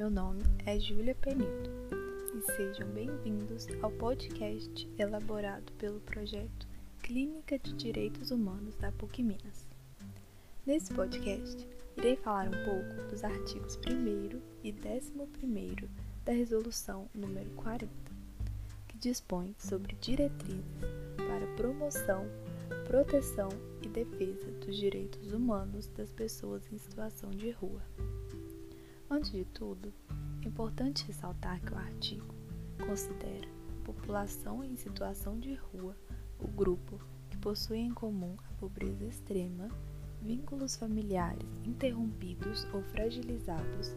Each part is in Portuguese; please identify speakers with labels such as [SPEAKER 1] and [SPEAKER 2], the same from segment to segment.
[SPEAKER 1] Meu nome é Júlia Penito e sejam bem-vindos ao podcast elaborado pelo projeto Clínica de Direitos Humanos da PUC Minas. Nesse podcast, irei falar um pouco dos artigos 1 e 11 da Resolução número 40, que dispõe sobre diretrizes para promoção, proteção e defesa dos direitos humanos das pessoas em situação de rua. Antes de tudo, é importante ressaltar que o artigo considera população em situação de rua o grupo que possui em comum a pobreza extrema, vínculos familiares interrompidos ou fragilizados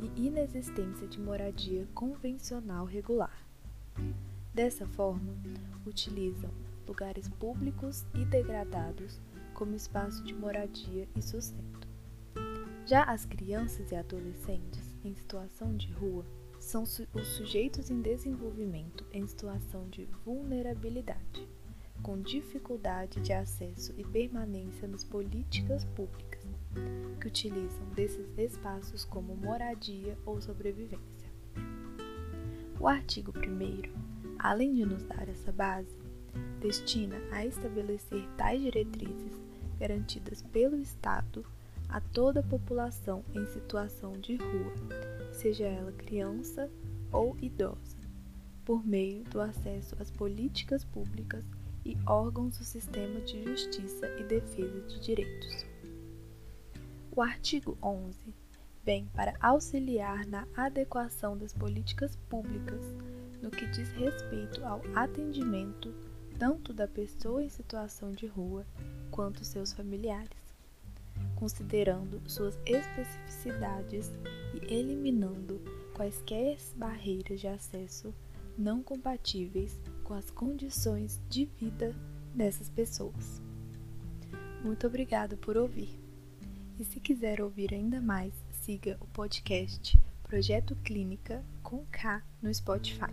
[SPEAKER 1] e inexistência de moradia convencional regular. Dessa forma, utilizam lugares públicos e degradados como espaço de moradia e sustento. Já as crianças e adolescentes em situação de rua são su os sujeitos em desenvolvimento em situação de vulnerabilidade, com dificuldade de acesso e permanência nas políticas públicas, que utilizam desses espaços como moradia ou sobrevivência. O artigo 1, além de nos dar essa base, destina a estabelecer tais diretrizes garantidas pelo Estado a toda a população em situação de rua, seja ela criança ou idosa, por meio do acesso às políticas públicas e órgãos do sistema de justiça e defesa de direitos. O artigo 11 vem para auxiliar na adequação das políticas públicas no que diz respeito ao atendimento tanto da pessoa em situação de rua quanto seus familiares considerando suas especificidades e eliminando quaisquer barreiras de acesso não compatíveis com as condições de vida dessas pessoas. Muito obrigado por ouvir. E se quiser ouvir ainda mais, siga o podcast Projeto Clínica com K no Spotify.